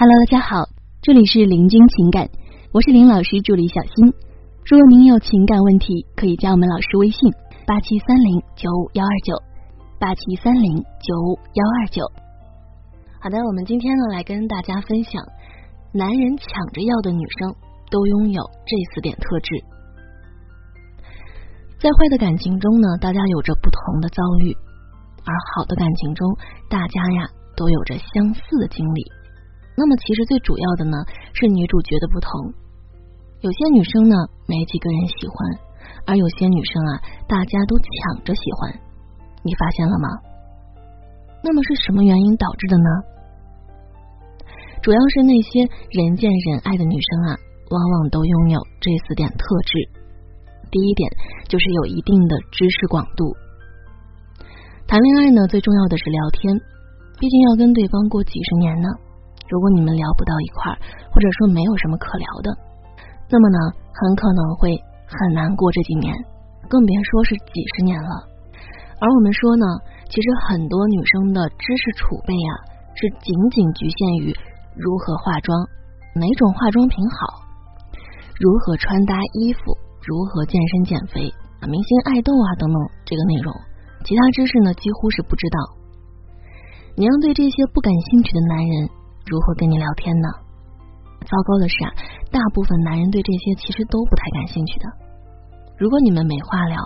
Hello，大家好，这里是林君情感，我是林老师助理小新。如果您有情感问题，可以加我们老师微信八七三零九五幺二九八七三零九五幺二九。好的，我们今天呢来跟大家分享，男人抢着要的女生都拥有这四点特质。在坏的感情中呢，大家有着不同的遭遇，而好的感情中，大家呀都有着相似的经历。那么，其实最主要的呢是女主角的不同。有些女生呢没几个人喜欢，而有些女生啊大家都抢着喜欢。你发现了吗？那么是什么原因导致的呢？主要是那些人见人爱的女生啊，往往都拥有这四点特质。第一点就是有一定的知识广度。谈恋爱呢，最重要的是聊天，毕竟要跟对方过几十年呢。如果你们聊不到一块儿，或者说没有什么可聊的，那么呢，很可能会很难过这几年，更别说是几十年了。而我们说呢，其实很多女生的知识储备啊，是仅仅局限于如何化妆，哪种化妆品好，如何穿搭衣服，如何健身减肥，明星爱豆啊等等这个内容，其他知识呢几乎是不知道。你要对这些不感兴趣的男人。如何跟你聊天呢？糟糕的是啊，大部分男人对这些其实都不太感兴趣的。如果你们没话聊，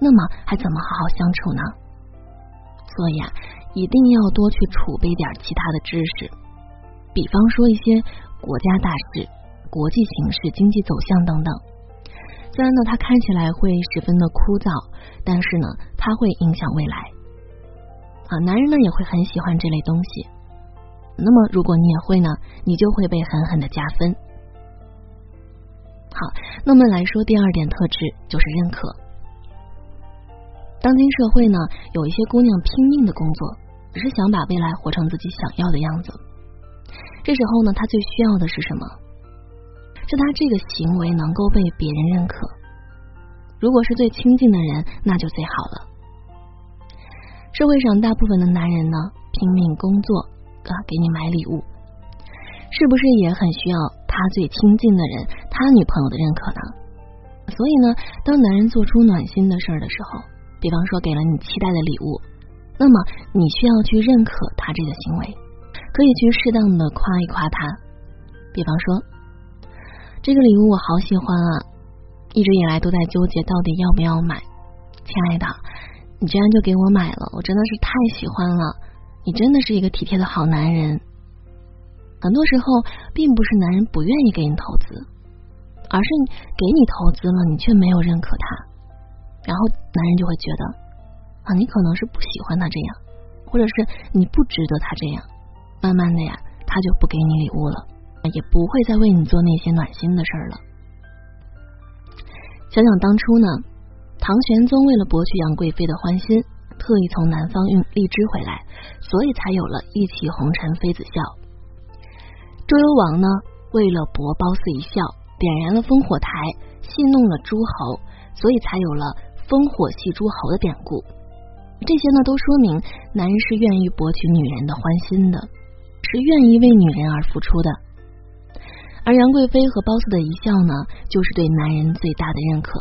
那么还怎么好好相处呢？所以啊，一定要多去储备点其他的知识，比方说一些国家大事、国际形势、经济走向等等。虽然呢，它看起来会十分的枯燥，但是呢，它会影响未来。啊，男人呢也会很喜欢这类东西。那么，如果你也会呢，你就会被狠狠的加分。好，那么来说第二点特质就是认可。当今社会呢，有一些姑娘拼命的工作，只是想把未来活成自己想要的样子。这时候呢，她最需要的是什么？是她这个行为能够被别人认可。如果是最亲近的人，那就最好了。社会上大部分的男人呢，拼命工作。啊，给你买礼物，是不是也很需要他最亲近的人，他女朋友的认可呢？所以呢，当男人做出暖心的事儿的时候，比方说给了你期待的礼物，那么你需要去认可他这个行为，可以去适当的夸一夸他。比方说，这个礼物我好喜欢啊，一直以来都在纠结到底要不要买。亲爱的，你居然就给我买了，我真的是太喜欢了。你真的是一个体贴的好男人。很多时候，并不是男人不愿意给你投资，而是给你投资了，你却没有认可他，然后男人就会觉得啊，你可能是不喜欢他这样，或者是你不值得他这样。慢慢的呀，他就不给你礼物了，也不会再为你做那些暖心的事儿了。想想当初呢，唐玄宗为了博取杨贵妃的欢心。特意从南方运荔枝回来，所以才有了一骑红尘妃子笑。周幽王呢，为了博褒姒一笑，点燃了烽火台，戏弄了诸侯，所以才有了烽火戏诸侯的典故。这些呢，都说明男人是愿意博取女人的欢心的，是愿意为女人而付出的。而杨贵妃和褒姒的一笑呢，就是对男人最大的认可。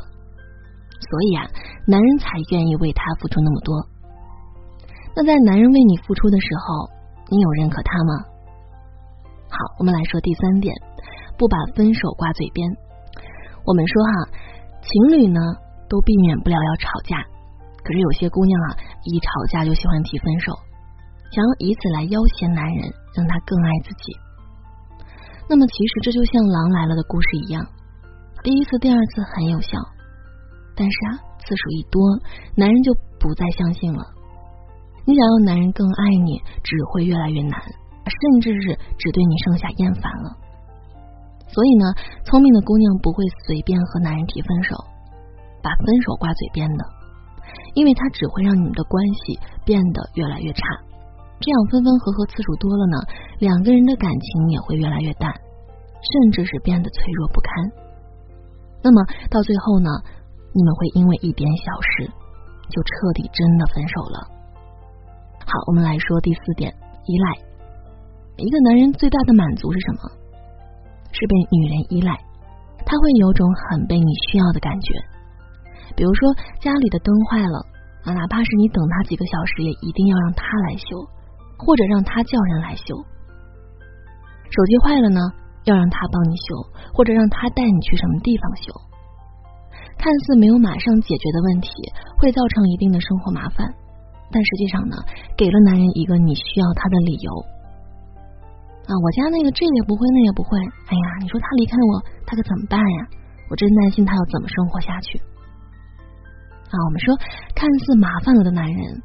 所以啊，男人才愿意为她付出那么多。那在男人为你付出的时候，你有认可他吗？好，我们来说第三点，不把分手挂嘴边。我们说哈，情侣呢都避免不了要吵架，可是有些姑娘啊，一吵架就喜欢提分手，想要以此来要挟男人，让他更爱自己。那么其实这就像《狼来了》的故事一样，第一次、第二次很有效，但是啊，次数一多，男人就不再相信了。你想要男人更爱你，只会越来越难，甚至是只对你剩下厌烦了。所以呢，聪明的姑娘不会随便和男人提分手，把分手挂嘴边的，因为他只会让你们的关系变得越来越差。这样分分合合次数多了呢，两个人的感情也会越来越淡，甚至是变得脆弱不堪。那么到最后呢，你们会因为一点小事就彻底真的分手了。好，我们来说第四点，依赖。一个男人最大的满足是什么？是被女人依赖，他会有种很被你需要的感觉。比如说家里的灯坏了啊，哪怕是你等他几个小时，也一定要让他来修，或者让他叫人来修。手机坏了呢，要让他帮你修，或者让他带你去什么地方修。看似没有马上解决的问题，会造成一定的生活麻烦，但实际上呢，给了男人一个你需要他的理由。啊，我家那个这也不会，那也不会。哎呀，你说他离开我，他可怎么办呀？我真担心他要怎么生活下去。啊，我们说看似麻烦了的男人，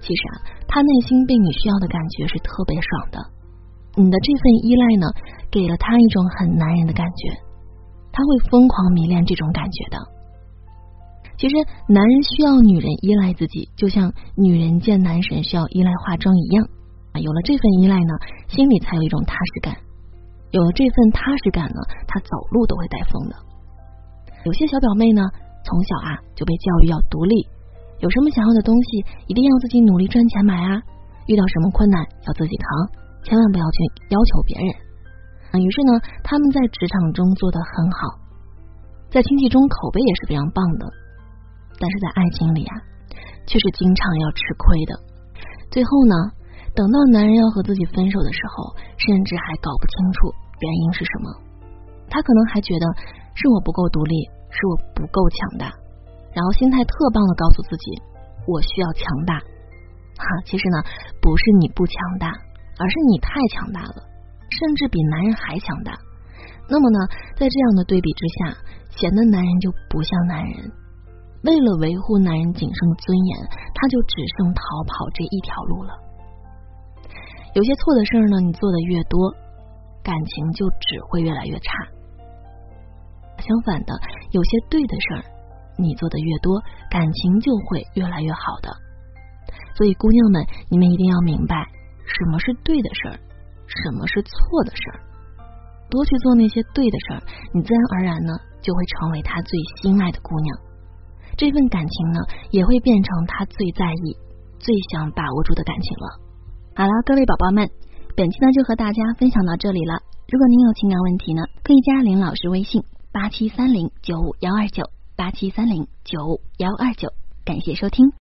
其实啊，他内心被你需要的感觉是特别爽的。你的这份依赖呢，给了他一种很男人的感觉。他会疯狂迷恋这种感觉的。其实，男人需要女人依赖自己，就像女人见男神需要依赖化妆一样啊。有了这份依赖呢，心里才有一种踏实感。有了这份踏实感呢，他走路都会带风的。有些小表妹呢，从小啊就被教育要独立，有什么想要的东西一定要自己努力赚钱买啊，遇到什么困难要自己扛，千万不要去要求别人。于是呢，他们在职场中做得很好，在亲戚中口碑也是非常棒的，但是在爱情里啊，却是经常要吃亏的。最后呢，等到男人要和自己分手的时候，甚至还搞不清楚原因是什么。他可能还觉得是我不够独立，是我不够强大，然后心态特棒的告诉自己，我需要强大。哈，其实呢，不是你不强大，而是你太强大了。甚至比男人还强大，那么呢，在这样的对比之下，显得男人就不像男人。为了维护男人仅剩的尊严，他就只剩逃跑这一条路了。有些错的事儿呢，你做的越多，感情就只会越来越差。相反的，有些对的事儿，你做的越多，感情就会越来越好的。所以，姑娘们，你们一定要明白什么是对的事儿。什么是错的事儿？多去做那些对的事儿，你自然而然呢就会成为他最心爱的姑娘。这份感情呢，也会变成他最在意、最想把握住的感情了。好了，各位宝宝们，本期呢就和大家分享到这里了。如果您有情感问题呢，可以加林老师微信八七三零九五幺二九八七三零九五幺二九。感谢收听。